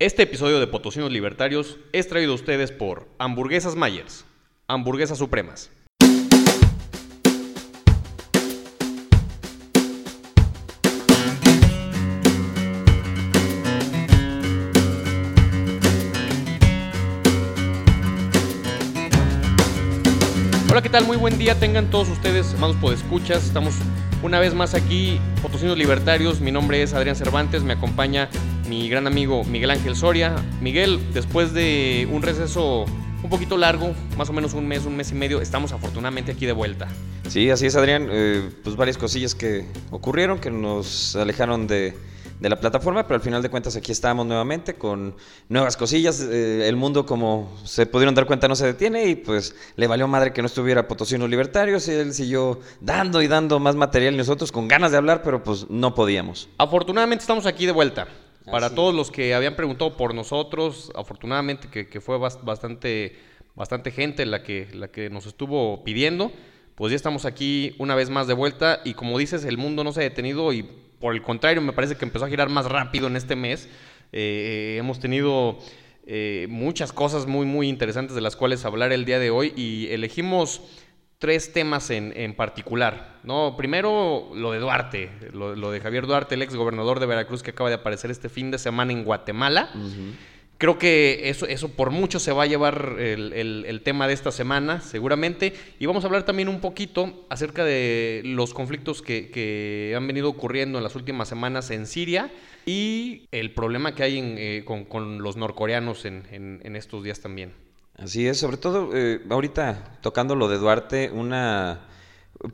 Este episodio de Potosinos Libertarios es traído a ustedes por Hamburguesas Myers, Hamburguesas Supremas. Hola, ¿qué tal? Muy buen día tengan todos ustedes, amados podescuchas. Estamos una vez más aquí, Potosinos Libertarios. Mi nombre es Adrián Cervantes, me acompaña mi gran amigo Miguel Ángel Soria. Miguel, después de un receso un poquito largo, más o menos un mes, un mes y medio, estamos afortunadamente aquí de vuelta. Sí, así es, Adrián. Eh, pues varias cosillas que ocurrieron que nos alejaron de, de la plataforma, pero al final de cuentas aquí estamos nuevamente con nuevas cosillas. Eh, el mundo, como se pudieron dar cuenta, no se detiene y pues le valió madre que no estuviera Potosinos Libertarios y él siguió dando y dando más material y nosotros con ganas de hablar, pero pues no podíamos. Afortunadamente estamos aquí de vuelta. Para Así todos los que habían preguntado por nosotros, afortunadamente que, que fue bas- bastante, bastante gente la que, la que nos estuvo pidiendo, pues ya estamos aquí una vez más de vuelta y como dices, el mundo no se ha detenido y por el contrario me parece que empezó a girar más rápido en este mes. Eh, hemos tenido eh, muchas cosas muy, muy interesantes de las cuales hablar el día de hoy y elegimos tres temas en, en particular. ¿no? Primero, lo de Duarte, lo, lo de Javier Duarte, el ex gobernador de Veracruz que acaba de aparecer este fin de semana en Guatemala. Creo que eso, eso por mucho se va a llevar el, el- el tema de esta semana, seguramente. Y vamos a hablar también un poquito acerca de los conflictos que, que han venido ocurriendo en las últimas semanas en Siria y el problema que hay en, eh, con, con los norcoreanos en, en- en estos días también. Así es, sobre todo eh, ahorita tocando lo de Duarte, una...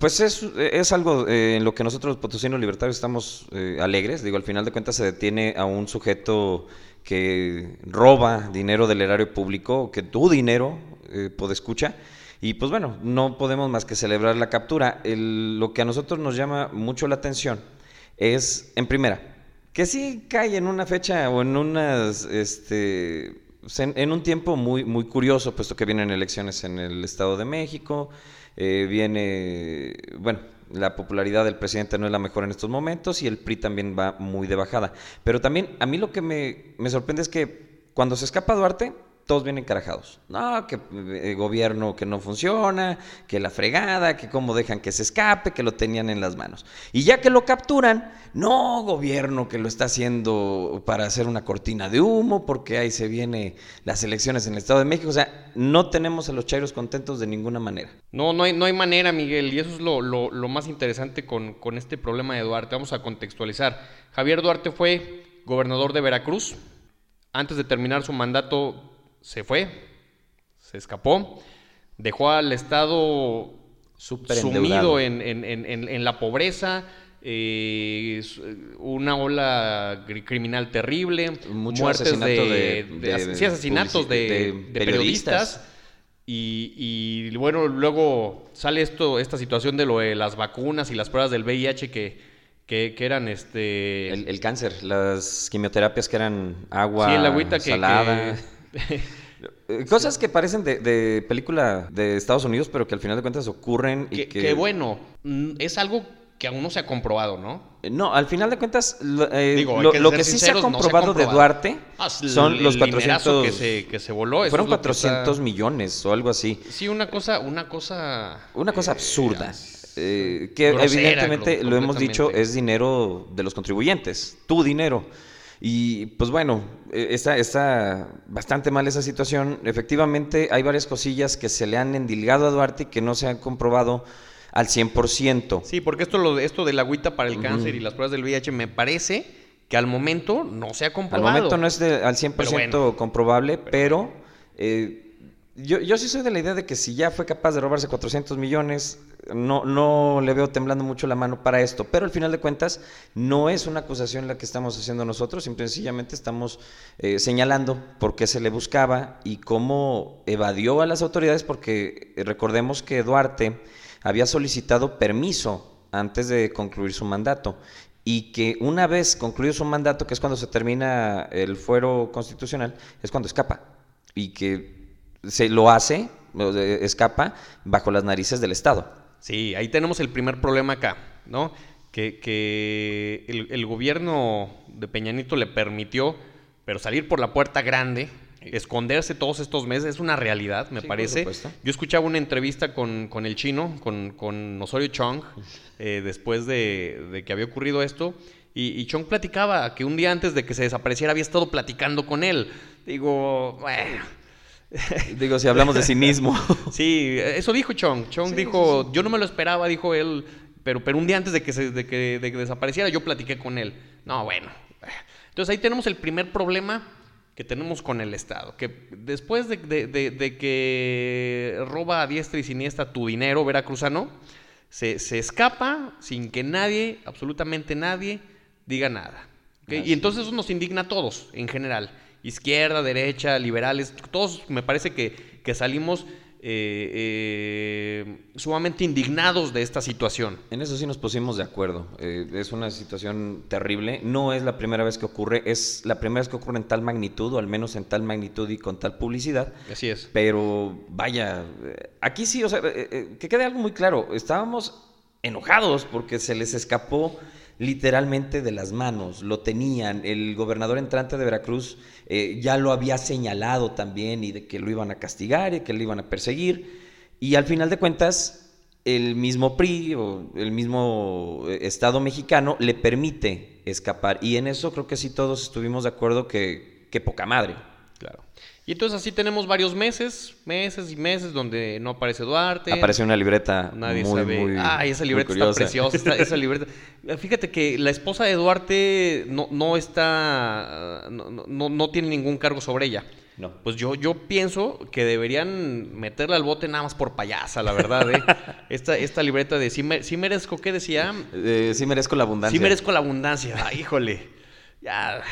Pues es, es algo eh, en lo que nosotros los potosinos libertarios estamos eh, alegres. Digo, al final de cuentas se detiene a un sujeto que roba dinero del erario público, que tu dinero, eh, escucha. Y pues bueno, no podemos más que celebrar la captura. El- lo que a nosotros nos llama mucho la atención es, en primera, que sí cae en una fecha o en unas, este, en, en un tiempo muy, muy curioso, puesto que vienen elecciones en el Estado de México, eh, viene, bueno, la popularidad del presidente no es la mejor en estos momentos y el PRI también va muy de bajada. Pero también a mí lo que me, me sorprende es que cuando se escapa Duarte, todos vienen carajados. No, que eh, gobierno que no funciona, que la fregada, que cómo dejan que se escape, que lo tenían en las manos. Y ya que lo capturan, no, gobierno que lo está haciendo para hacer una cortina de humo, porque ahí se vienen las elecciones en el Estado de México. O sea, no tenemos a los chairos contentos de ninguna manera. No, no hay, no hay manera, Miguel, y eso es lo, lo- lo más interesante con, con este problema de Duarte. Vamos a contextualizar. Javier Duarte fue gobernador de Veracruz. Antes de terminar su mandato se fue, se escapó, dejó al Estado sumido en, en- en- en- en la pobreza, eh, su- una ola criminal terrible, Mucho muertes asesinato de, de- de as- de sí, asesinatos de, periodistas. Y, y, bueno, luego sale esto, esta situación de lo de las vacunas y las pruebas del VIH que, que, que eran este. El, el cáncer, las quimioterapias que eran agua sí, el agüita que. salada. que- Eh, Cosas que parecen de, de película de Estados Unidos, pero que al final de cuentas ocurren y que, que... que bueno, mm, es algo que aún no se ha comprobado, ¿no? Eh, No, al final de cuentas, lo, eh, Digo, lo, que lo ser que sí se ha sinceros, no se ha comprobado de. Duarte Ah, son los el dinerazo 400... que se, que se voló. fueron es lo que está- 400 millones o algo así. Sí, una cosa, una cosa. Una cosa eh, absurda. eh, que grosera, evidentemente lo hemos dicho es dinero de los contribuyentes, tu dinero. Y pues bueno, está, está bastante mal esa situación. Efectivamente, hay varias cosillas que se le han endilgado a Duarte y que no se han comprobado al 100%. Sí, porque esto, lo, esto del agüita para el cáncer y las pruebas del VIH me parece que al momento no se ha Al comprobado. momento no es de- al 100% Pero bueno. comprobable, pero eh, yo, yo sí soy de la idea de que si ya fue capaz de robarse 400 millones, no, no le veo temblando mucho la mano para esto. Pero al final de cuentas, no es una acusación la que estamos haciendo nosotros, simple y sencillamente estamos eh, señalando por qué se le buscaba y cómo evadió a las autoridades, porque eh, recordemos que Duarte había solicitado permiso antes de concluir su mandato y que una vez concluido su mandato, que es cuando se termina el fuero constitucional, es cuando escapa y que se lo hace, escapa bajo las narices del Estado. Sí, ahí tenemos el primer problema acá, ¿no? Que, que el, el gobierno de Peñanito le permitió pero salir por la puerta grande, esconderse todos estos meses es una realidad, me parece. Yo escuchaba una entrevista con, con el chino, con, con, Osorio Chong, eh, después de, de, que había ocurrido esto, y, y, Chong platicaba que un día antes de que se desapareciera había estado platicando con él. Digo, bueno. Digo, si hablamos de cinismo. sí, eso dijo Chong. Chong dijo, yo no me lo esperaba, dijo él, pero, pero un día antes de que, se, de que, de que desapareciera yo platiqué con él. No, bueno, entonces ahí tenemos el primer problema que tenemos con el Estado, que después de, que roba a diestra y siniestra tu dinero veracruzano, se, se escapa sin que nadie, absolutamente nadie, diga nada. Y entonces eso nos indigna a todos, en general. Izquierda, derecha, liberales, todos me parece que, que salimos eh, eh, sumamente indignados de esta situación. En eso sí nos pusimos de acuerdo. Eh, es una situación terrible. No es la primera vez que ocurre, es la primera vez que ocurre en tal magnitud, o al menos en tal magnitud y con tal publicidad. Así es. Pero vaya, aquí sí, o sea, que quede algo muy claro. Estábamos enojados porque se les escapó literalmente de las manos, lo tenían. El gobernador entrante de Veracruz eh, ya lo había señalado también y de que lo iban a castigar y que lo iban a perseguir. Y al final de cuentas, el mismo PRI o el mismo eh, Estado mexicano le permite escapar. Y en eso creo que sí todos estuvimos de acuerdo que, que poca madre. Claro. Y entonces así tenemos varios meses, meses y meses donde no aparece Duarte. Aparece una libreta Nadie muy, sabe. Ay, esa libreta está preciosa. esa libreta. Fíjate que la esposa de Duarte no, no está, no, no, tiene ningún cargo sobre ella. No. Pues yo, yo pienso que deberían meterla al bote nada más por payasa, la verdad. ¿eh? esta, esta libreta de sí, merezco, ¿qué decía? Eh, sí merezco la abundancia. Sí merezco la abundancia. Ay, híjole. Ya.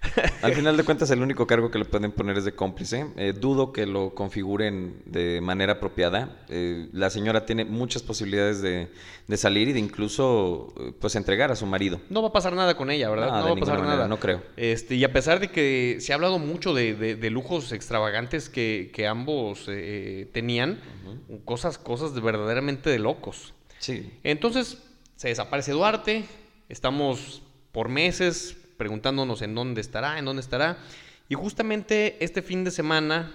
Al final de cuentas, el único cargo que le pueden poner es de cómplice. Eh, dudo que lo configuren de manera apropiada. Eh, la señora tiene muchas posibilidades de, salir y de incluso eh, pues entregar a su marido. No va a pasar nada con ella, ¿verdad? No, va a pasar nada. No creo. Este, y a pesar de que se ha hablado mucho de, lujos extravagantes que, ambos tenían, cosas, cosas de verdaderamente de locos. Sí. Entonces, se desaparece Duarte. Estamos por meses preguntándonos en dónde estará, en dónde estará. Y justamente este fin de semana,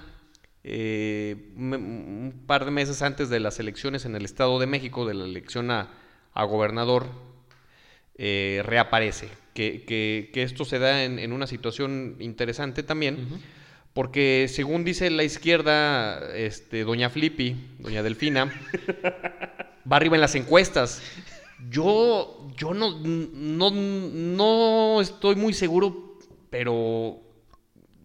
eh, un par de meses antes de las elecciones en el Estado de México, de la elección a, gobernador, eh, reaparece. Que, esto se da en, una situación interesante también, porque según dice la izquierda, este, doña Flippy, doña Delfina, va arriba en las encuestas. Yo, yo no, no, no estoy muy seguro, pero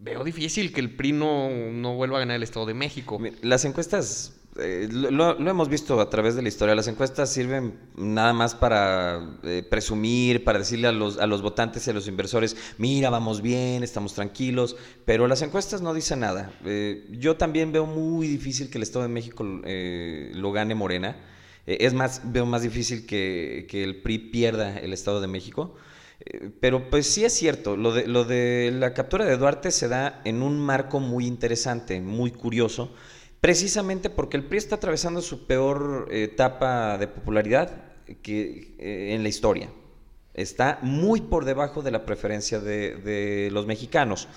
veo difícil que el PRI no, vuelva a ganar el Estado de México. Las encuestas, eh, lo, hemos visto a través de la historia, las encuestas sirven nada más para eh, presumir, para decirle a los, a los votantes y a los inversores, mira, vamos bien, estamos tranquilos, pero las encuestas no dicen nada. Eh, yo también veo muy difícil que el Estado de México lo gane Morena. Eh, es más, veo más difícil que, el PRI pierda el Estado de México. Eh, pero pues sí es cierto, lo de, lo de la captura de Duarte se da en un marco muy interesante, muy curioso, precisamente porque el PRI está atravesando su peor etapa de popularidad que, eh, en la historia. Está muy por debajo de la preferencia de, de los mexicanos.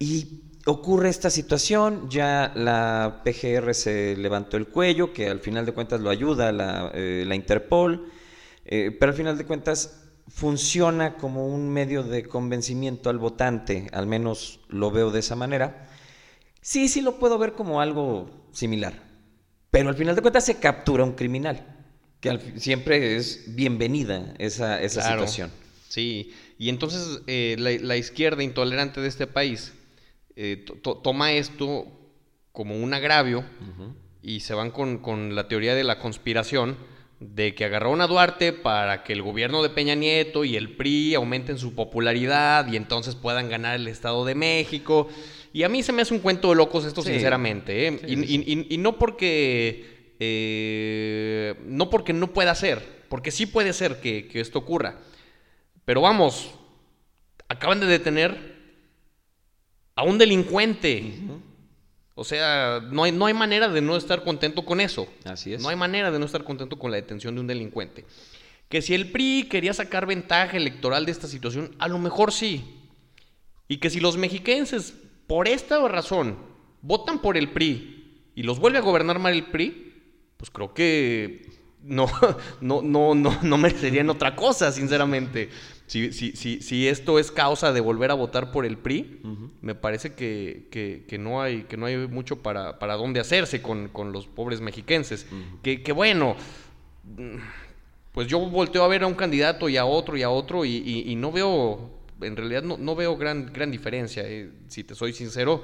Y ocurre esta situación, ya la PGR se levantó el cuello, que al final de cuentas lo ayuda la, eh, Interpol, eh, pero al final de cuentas funciona como un medio de convencimiento al votante, al menos lo veo de esa manera. Sí, sí lo puedo ver como algo similar, pero al final de cuentas se captura un criminal, que siempre es bienvenida esa, esa situación. Sí, y entonces eh, la izquierda intolerante de este país eh, toma esto como un agravio y se van con, la teoría de la conspiración de que agarraron a Duarte para que el gobierno de Peña Nieto y el PRI aumenten su popularidad y entonces puedan ganar el Estado de México. Y a mí se me hace un cuento de locos esto, sinceramente. ¿eh? y, no porque eh, no porque no pueda ser, porque sí puede ser que, que esto ocurra. Pero vamos, acaban de detener a un delincuente. O sea, no hay, no hay manera de no estar contento con eso. Así es. No hay manera de no estar contento con la detención de un delincuente. Que si el PRI quería sacar ventaja electoral de esta situación, a lo mejor sí. Y que si los mexiquenses, por esta razón, votan por el PRI y los vuelve a gobernar mal el PRI, pues creo que no, no, no, no, no merecerían otra cosa, sinceramente. Si, si, si, si, esto es causa de volver a votar por el PRI, me parece que, que, no hay, que no hay mucho para, para dónde hacerse con, con los pobres mexiquenses. que, que, bueno, pues yo volteo a ver a un candidato y a otro y a otro y, y, no veo, en realidad no, no, veo gran, gran diferencia. Eh. Si te soy sincero,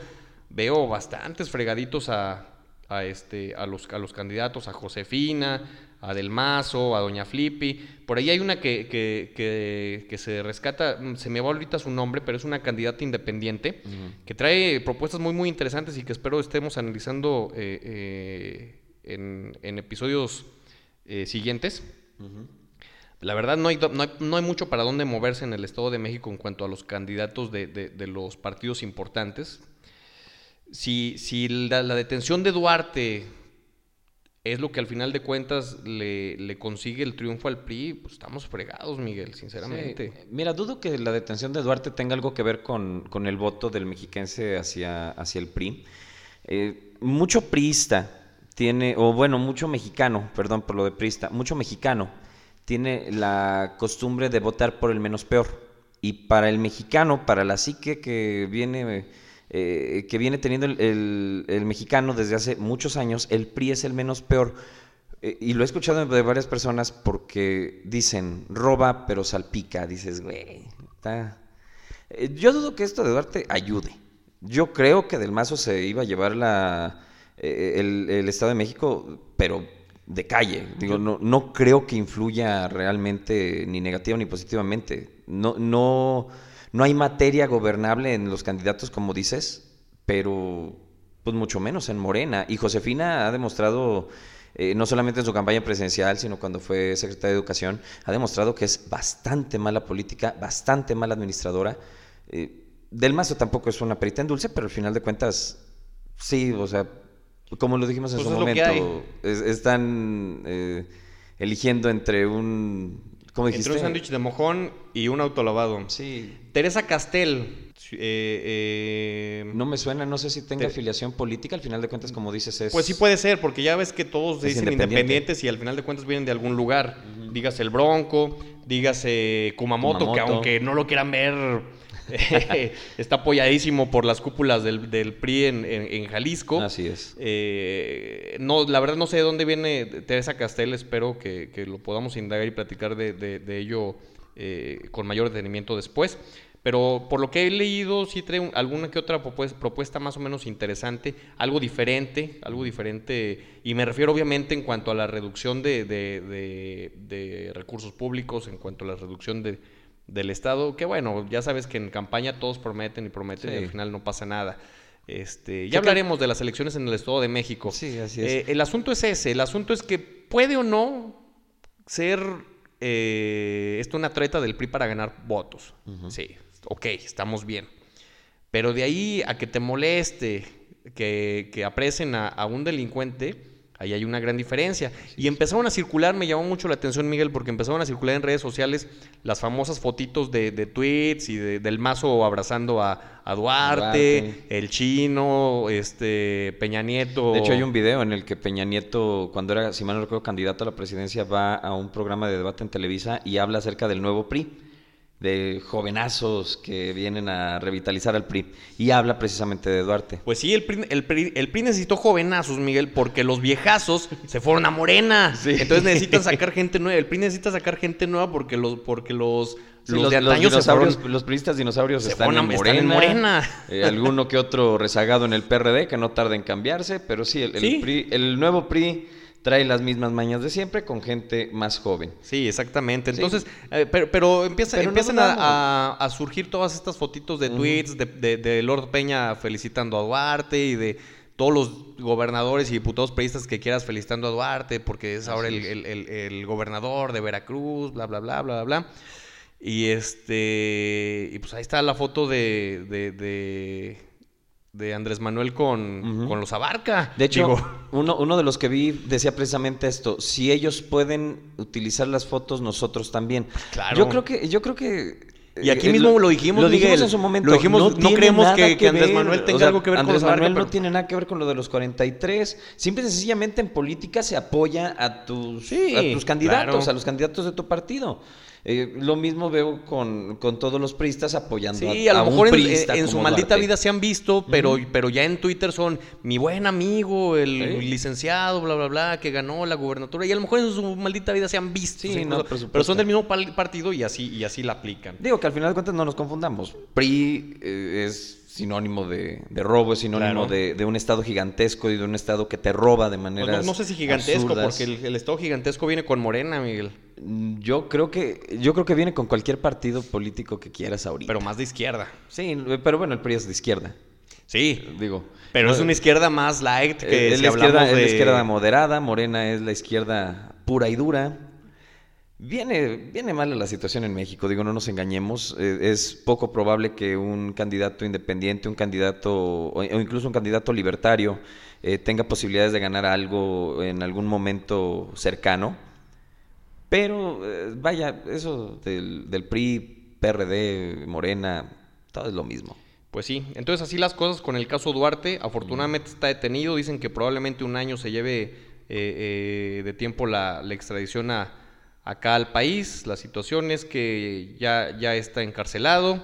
veo bastantes fregaditos a, a, este, a, los, a los candidatos, a Josefina, a Del Mazo, a Doña Flippy. Por ahí hay una que, que, se rescata, mm, se me va ahorita su nombre, pero es una candidata independiente que trae propuestas muy, muy interesantes y que espero estemos analizando eh, eh, en, en, episodios eh, siguientes. La verdad no hay, no, hay, mucho para dónde moverse en el Estado de México en cuanto a los candidatos de, de, los partidos importantes. Si, si la, la detención de Duarte es lo que al final de cuentas le, consigue el triunfo al PRI, pues estamos fregados, Miguel, sinceramente. Mira, dudo que la detención de Duarte tenga algo que ver con, el voto del mexiquense hacia, el PRI. Eh, mucho priista tiene, o bueno, mucho mexicano, perdón por lo de priista, mucho mexicano tiene la costumbre de votar por el menos peor. Y para el mexicano, para la psique que viene eh, que viene teniendo el, mexicano desde hace muchos años, el PRI es el menos peor. Eh, y lo he escuchado de varias personas porque dicen, roba pero salpica. Dices, güey. Eh, yo dudo que esto de Duarte ayude. Yo creo que Del Mazo se iba a llevar la, el, el Estado de México, pero de calle. Digo, no, no creo que influya realmente ni negativa ni positivamente. No, no no hay materia gobernable en los candidatos, como dices, pero pues mucho menos en Morena. Y Josefina ha demostrado, eh, no solamente en su campaña presidencial, sino cuando fue secretaria de Educación, ha demostrado que es bastante mala política, bastante mala administradora. Eh, Del Mazo tampoco es una perita en dulce, pero al final de cuentas, sí, o sea, como lo dijimos en pues su momento, están eh, eligiendo entre un ¿Cómo dijiste? Entre un sándwich de mojón y un autolavado. Sí. Teresa Castel. Eh, eh, no me suena, no sé si tenga afiliación política, al final de cuentas, como dices, es... Pues sí puede ser, porque ya ves que todos dicen independientes y al final de cuentas vienen de algún lugar. Dígase el Bronco, dígase Kumamoto, que aunque no lo quieran ver está apoyadísimo por las cúpulas del, del PRI en, Jalisco. Así es. Eh, no, la verdad no sé de dónde viene Teresa Castel, espero que, lo podamos indagar y platicar de, ello eh, con mayor detenimiento después. Pero por lo que he leído, sí trae alguna que otra propuesta más o menos interesante, algo diferente, algo diferente, y me refiero obviamente en cuanto a la reducción de, de recursos públicos, en cuanto a la reducción de, del Estado, que bueno, ya sabes que en campaña todos prometen y prometen y al final no pasa nada. Este, ya hablaremos de las elecciones en el Estado de México. Sí, así es. Eh, el asunto es ese, el asunto es que puede o no ser eh, esto una treta del PRI para ganar votos. Sí, ok, estamos bien. Pero de ahí a que te moleste, que, que aprecen a un delincuente, Ahí hay una gran diferencia. Y empezaron a circular, me llamó mucho la atención, Miguel, porque empezaron a circular en redes sociales las famosas fotitos de, tweets y del mazo abrazando a, Duarte, el chino, este Peña Nieto. De hecho, hay un video en el que Peña Nieto, cuando era, si mal no recuerdo, candidato a la presidencia, va a un programa de debate en Televisa y habla acerca del nuevo PRI de jovenazos que vienen a revitalizar al PRI. Y habla precisamente de Duarte. Pues sí, el PRI, el PRI, el PRI necesitó jovenazos, Miguel, porque los viejazos se fueron a Morena. Entonces necesitan sacar gente nueva. El PRI necesita sacar gente nueva porque los, porque los, los, de antaño los, fueron, los priistas dinosaurios están, en Morena, eh, alguno que otro rezagado en el PRD que no tarda en cambiarse, pero sí, el, el, PRI, el nuevo PRI trae las mismas mañas de siempre con gente más joven. Sí, exactamente. Entonces, eh, pero, pero, empieza, empiezan a, surgir todas estas fotitos de tweets de, Lord Peña felicitando a Duarte y de todos los gobernadores y diputados periodistas que quieras felicitando a Duarte porque es ahora el, gobernador de Veracruz, bla, bla, bla, bla, bla. Y este, y pues ahí está la foto de, de de Andrés Manuel con, con los Abarca. De hecho, uno, uno, de los que vi decía precisamente esto, si ellos pueden utilizar las fotos, nosotros también. Claro. Yo creo que, yo creo que Y aquí Eh, mismo lo dijimos, lo dijimos Miguel, en su momento. lo dijimos, no creemos que- que Andrés Manuel tenga o sea, algo que ver con los Manuel no pero- tiene nada que ver con lo de los 43. Simple y sencillamente en política se apoya a tus, Sí, a tus candidatos, claro. a los candidatos de tu partido. Eh, lo mismo veo con, con todos los priistas apoyando Sí, a, a lo a un mejor en, en su maldita Duarte. vida se han visto, pero, pero ya en Twitter son mi buen amigo, el licenciado, bla, bla, bla, que ganó la gubernatura. Y a lo mejor en su maldita vida se han visto. Sí, no, pero son del mismo partido y así, y así la aplican. Digo que al final de cuentas no nos confundamos. PRI eh, es sinónimo de, de robo, es sinónimo Claro. de, de un estado gigantesco y de un estado que te roba de Pues maneras no, no sé si gigantesco, absurdas. porque el, el estado gigantesco viene con Morena, Miguel. Mm, Yo creo que yo creo que viene con cualquier partido político que quieras ahorita. Pero más de izquierda. sí, pero bueno, el PRI es de izquierda, Sí, digo. pero No, es una izquierda más light eh, que es si la izquierda, es la izquierda moderada, Morena es la izquierda pura y dura. Viene, viene mal la situación en México, digo, no nos engañemos. eh, es poco probable que un candidato independiente, un candidato, o, incluso un candidato libertario, eh, tenga posibilidades de ganar algo en algún momento cercano. Pero, eh, vaya, eso del, del PRI, PRD, Morena, todo es lo mismo. Pues sí, entonces así las cosas con el caso Duarte. Afortunadamente está detenido. Dicen que probablemente un año se lleve eh, de tiempo la, la extradición a, acá al país. La situación es que ya, ya está encarcelado,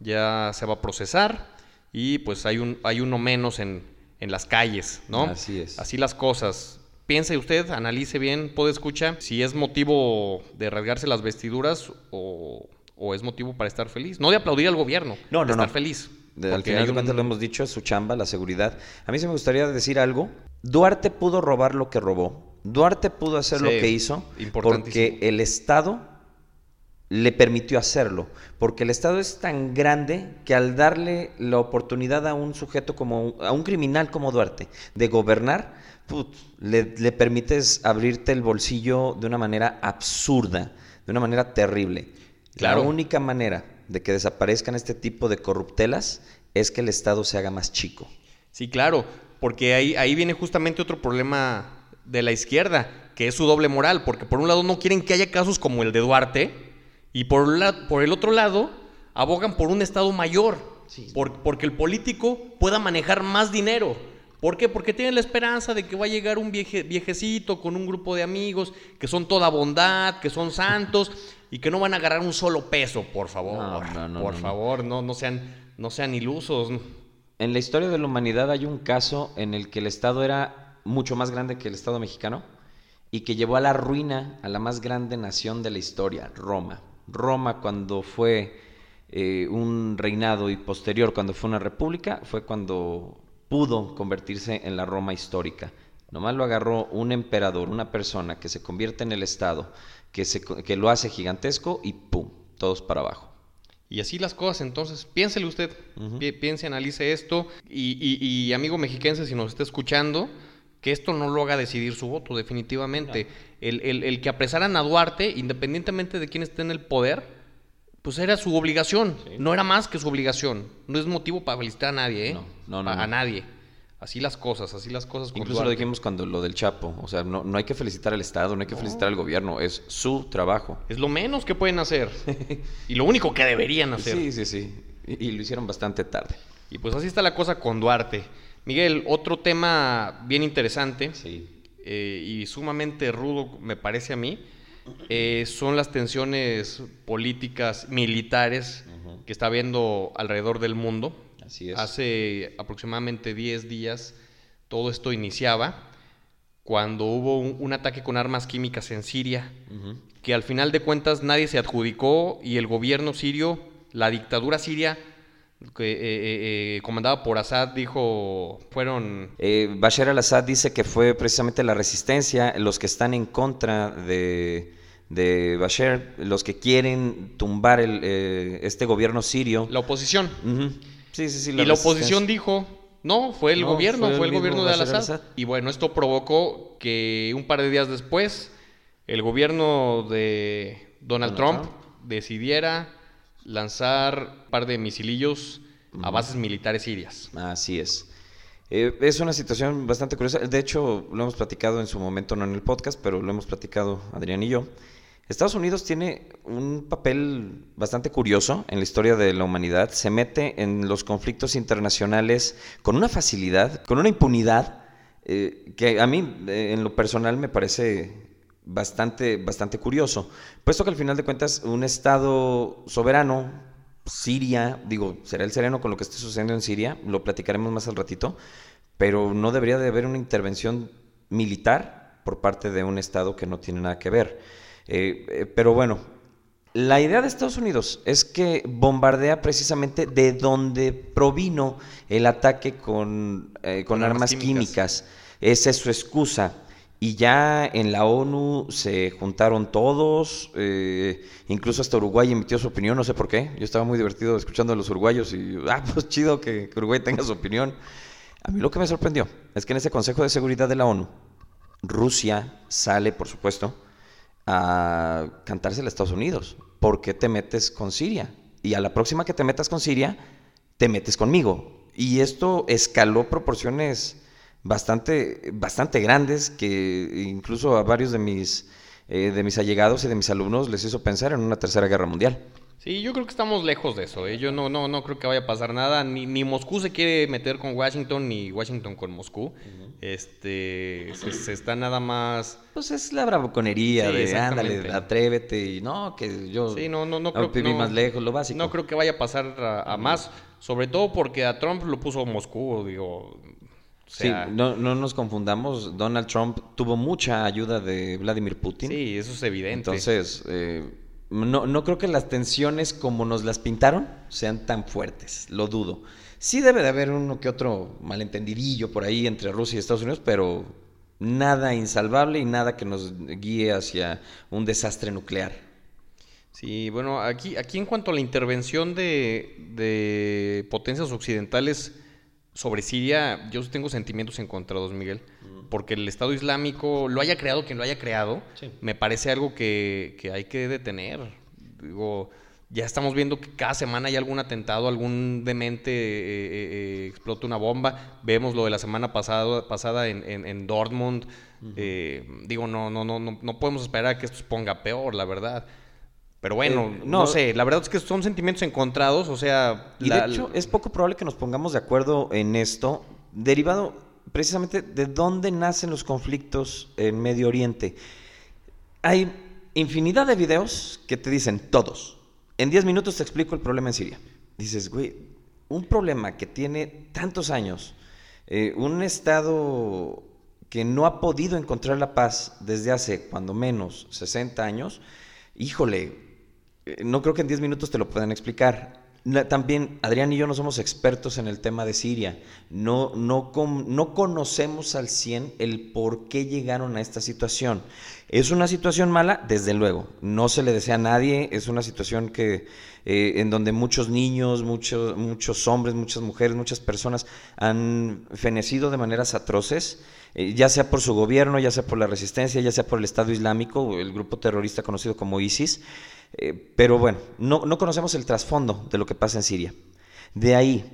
ya se va a procesar y pues hay, un, hay uno menos en, en las calles, ¿no? Así es. Así las cosas. Piense usted, analice bien, puede escuchar si es motivo de rasgarse las vestiduras o, o es motivo para estar feliz. No de aplaudir al gobierno, No, de no, estar no. feliz. De- al final de un- cuentas lo hemos dicho, es su chamba, la seguridad. A mí sí me gustaría decir algo. Duarte pudo robar lo que robó. Duarte pudo hacer lo que hizo porque el Estado le permitió hacerlo. Porque el Estado es tan grande que al darle la oportunidad a un sujeto como, a un criminal como Duarte, de gobernar, put, le, le permites abrirte el bolsillo de una manera absurda, de una manera terrible. Claro. La única manera de que desaparezcan este tipo de corruptelas es que el Estado se haga más chico. Sí, claro, porque ahí, ahí viene justamente otro problema de la izquierda, que es su doble moral, porque por un lado no quieren que haya casos como el de Duarte, y por, la- por el otro lado abogan por un Estado mayor, por- porque el político pueda manejar más dinero. ¿Por qué? Porque tienen la esperanza de que va a llegar un vieje- viejecito con un grupo de amigos que son toda bondad, que son santos y que no van a agarrar un solo peso, por favor. No, no, no, por favor, no, no sean, no sean ilusos. En la historia de la humanidad hay un caso en el que el Estado era mucho más grande que el Estado mexicano y que llevó a la ruina a la más grande nación de la historia, Roma. Roma cuando fue eh, un reinado y posterior cuando fue una república fue cuando pudo convertirse en la Roma histórica. Nomás lo agarró un emperador, una persona que se convierte en el Estado, que, se, que lo hace gigantesco y ¡pum! Todos para abajo. Y así las cosas, entonces, piénsele usted, pi- piense, analice esto. Y, y- y, amigo mexiquense, si nos está escuchando, que esto no lo haga decidir su voto, definitivamente. El, el- el que apresaran a Duarte, independientemente de quién esté en el poder, pues era su obligación, no era más que su obligación. No es motivo para felicitar a nadie, ¿eh? No, no, no, A no. nadie. Así las cosas, así las cosas con Incluso lo dijimos cuando lo del Chapo, o sea, no, no hay que felicitar al Estado, no hay que felicitar al gobierno, es su trabajo. Es lo menos que pueden hacer. y lo único que deberían hacer. Sí, sí, sí, y, y lo hicieron bastante tarde. Y pues así está la cosa con Duarte. Miguel, otro tema bien interesante Sí. eh, y sumamente rudo, me parece a mí, eh, son las tensiones políticas, militares que está habiendo alrededor del mundo. Así es. Hace aproximadamente 10 días todo esto iniciaba cuando hubo un, un ataque con armas químicas en Siria, que al final de cuentas nadie se adjudicó y el gobierno sirio, la dictadura siria, que, eh, eh, eh, comandada por Assad, dijo, fueron... Eh, Bashar al-Assad dice que fue precisamente la resistencia, los que están en contra de, de Bashar, los que quieren tumbar el, eh, este gobierno sirio. La oposición. Sí, sí, sí. y la oposición dijo, no, fue el No, gobierno, fue fue el gobierno de Al-Assad. Y bueno, esto provocó que un par de días después el gobierno de Donald, Donald Trump, Trump. decidiera lanzar un par de misilillos a bases militares sirias. Así es. Eh, es una situación bastante curiosa. De hecho, lo hemos platicado en su momento, no en el podcast, pero lo hemos platicado Adrián y yo. Estados Unidos tiene un papel bastante curioso en la historia de la humanidad. Se mete en los conflictos internacionales con una facilidad, con una impunidad, eh, que a mí eh, en lo personal me parece bastante, bastante curioso. Puesto que al final de cuentas un Estado soberano, Siria, digo, será el sereno con lo que esté sucediendo en Siria, lo platicaremos más al ratito, pero no debería de haber una intervención militar por parte de un Estado que no tiene nada que ver. Eh, eh, pero bueno, la idea de Estados Unidos es que bombardea precisamente de donde provino el ataque con, eh, con, armas, químicas. Esa es su excusa. Y ya en la ONU se juntaron todos, incluso hasta Uruguay emitió su opinión, no sé por qué. Yo estaba muy divertido escuchando a los uruguayos y, ah, pues chido que, que Uruguay tenga su opinión. A mí lo que me sorprendió es que en ese Consejo de Seguridad de la ONU, Rusia sale, por supuesto, a cantarse a Estados Unidos. ¿Por qué te metes con Siria? Y a la próxima que te metas con Siria, te metes conmigo. Y esto escaló proporciones bastante, bastante grandes que incluso a varios de mis, eh, de mis allegados y de mis alumnos les hizo pensar en una tercera guerra mundial. Sí, yo creo que estamos lejos de eso. ¿eh? Yo no, no, no creo que vaya a pasar nada. Ni, ni Moscú se quiere meter con Washington, ni Washington con Moscú. Este, se, está nada más. Pues es la bravuconería de ándale, atrévete y no, que yo. Sí, no, no, no creo que. más lejos, lo básico. No creo que vaya a pasar a, más. Sobre todo porque a Trump lo puso Moscú, digo. Sí, no, no nos confundamos. Donald Trump tuvo mucha ayuda de Vladimir Putin. Sí, eso es evidente. Entonces. Eh, no, no creo que las tensiones como nos las pintaron sean tan fuertes, lo dudo. Sí debe de haber uno que otro malentendidillo por ahí entre Rusia y Estados Unidos, pero nada insalvable y nada que nos guíe hacia un desastre nuclear. Sí, bueno, aquí, aquí en cuanto a la intervención de, de potencias occidentales sobre Siria, yo tengo sentimientos encontrados, Miguel porque el Estado Islámico, lo haya creado quien lo haya creado, me parece algo que, hay que detener. Digo, ya estamos viendo que cada semana hay algún atentado, algún demente eh, eh, eh, explota una bomba. Vemos lo de la semana pasada, pasada en, Dortmund. digo, no, no, no, no, podemos esperar a que esto se ponga peor, la verdad. Pero bueno, no, sé, la verdad es que son sentimientos encontrados, o sea... Y de hecho, es poco probable que nos pongamos de acuerdo en esto, derivado precisamente de dónde nacen los conflictos en Medio Oriente. Hay infinidad de videos que te dicen todos. En 10 minutos te explico el problema en Siria. Dices, güey, un problema que tiene tantos años, eh, un Estado que no ha podido encontrar la paz desde hace, cuando menos, 60 años, híjole, eh, no creo que en 10 minutos te lo puedan explicar. También Adrián y yo no somos expertos en el tema de Siria. No, no, no conocemos al 100 el por qué llegaron a esta situación. Es una situación mala, desde luego. No se le desea a nadie. Es una situación que, eh, en donde muchos niños, muchos, muchos hombres, muchas mujeres, muchas personas han fenecido de maneras atroces. Eh, ya sea por su gobierno, ya sea por la resistencia, ya sea por el Estado Islámico, el grupo terrorista conocido como ISIS. Eh, pero bueno, no, no conocemos el trasfondo de lo que pasa en Siria. De ahí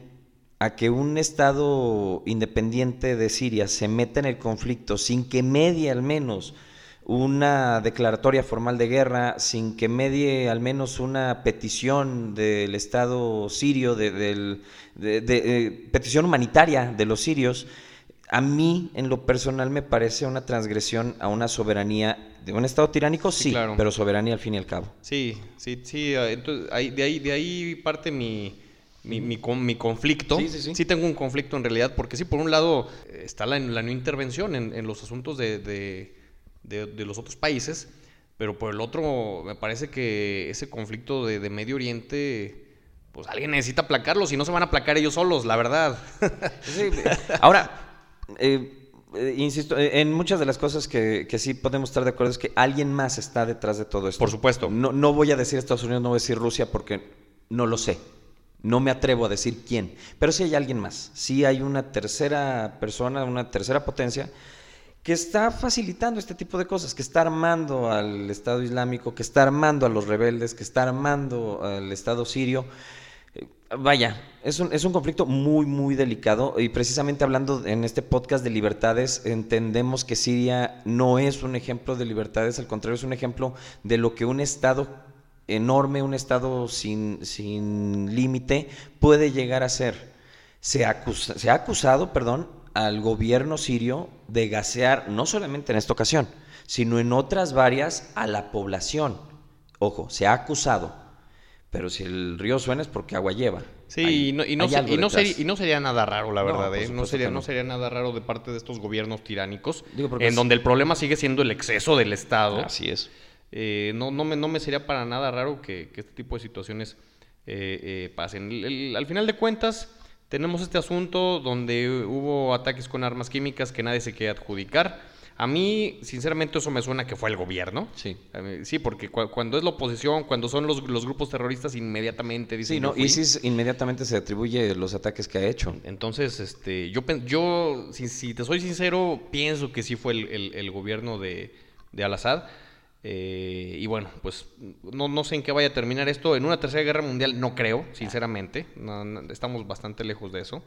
a que un Estado independiente de Siria se meta en el conflicto sin que medie al menos una declaratoria formal de guerra, sin que medie al menos una petición del Estado sirio, de, eh, petición humanitaria de los sirios, a mí en lo personal me parece una transgresión a una soberanía de un Estado tiránico, sí, pero soberanía al fin y al cabo. Sí, sí, sí. Ah, entonces, de, ahí, de ahí parte mi, mi, mi, conflicto. Sí, sí, sí. sí, tengo un conflicto en realidad, porque sí, por un lado está la, la no intervención en, los asuntos de, de, los otros países, pero por el otro me parece que ese conflicto de, Medio Oriente pues alguien necesita aplacarlo, si no se van a aplacar ellos solos, la verdad. Sí, ahora, eh, eh, insisto, eh, en muchas de las cosas que, sí podemos estar de acuerdo es que alguien más está detrás de todo esto. Por supuesto. No, no voy a decir Estados Unidos, no voy a decir Rusia porque no lo sé. No me atrevo a decir quién. Pero sí hay alguien más. Sí hay una tercera persona, una tercera potencia que está facilitando este tipo de cosas, que está armando al Estado Islámico, que está armando a los rebeldes, que está armando al Estado sirio. Vaya, es un, es un conflicto muy, muy delicado y precisamente hablando en este podcast de libertades, entendemos que Siria no es un ejemplo de libertades, al contrario, es un ejemplo de lo que un Estado enorme, un Estado sin, sin límite puede llegar a ser. Se, se ha acusado, perdón, al gobierno sirio de gasear, no solamente en esta ocasión, sino en otras varias, a la población. Ojo, se ha acusado pero si el río suena es porque agua lleva. Sí, y, no, y, no, sería, nada raro, la verdad. ¿eh? No, sería, no. sería nada raro de parte de estos gobiernos tiránicos, en donde el problema sigue siendo el exceso del Estado. Así es. Eh, no, no, me, no me sería para nada raro que, este tipo de situaciones eh, pasen. al final de cuentas, tenemos este asunto donde hubo ataques con armas químicas que nadie se quiere adjudicar. A mí, sinceramente, eso me suena que fue el gobierno. Sí. sí, porque cuando es la oposición, cuando son los, grupos terroristas, inmediatamente dicen. Sí, no, ISIS inmediatamente se atribuye los ataques que ha hecho. Entonces, este, yo, yo si, te soy sincero, pienso que sí fue el, gobierno de, de Al-Assad. Eh, y bueno, pues no, no, sé en qué vaya a terminar esto. En una tercera guerra mundial no creo, sinceramente. estamos bastante lejos de eso.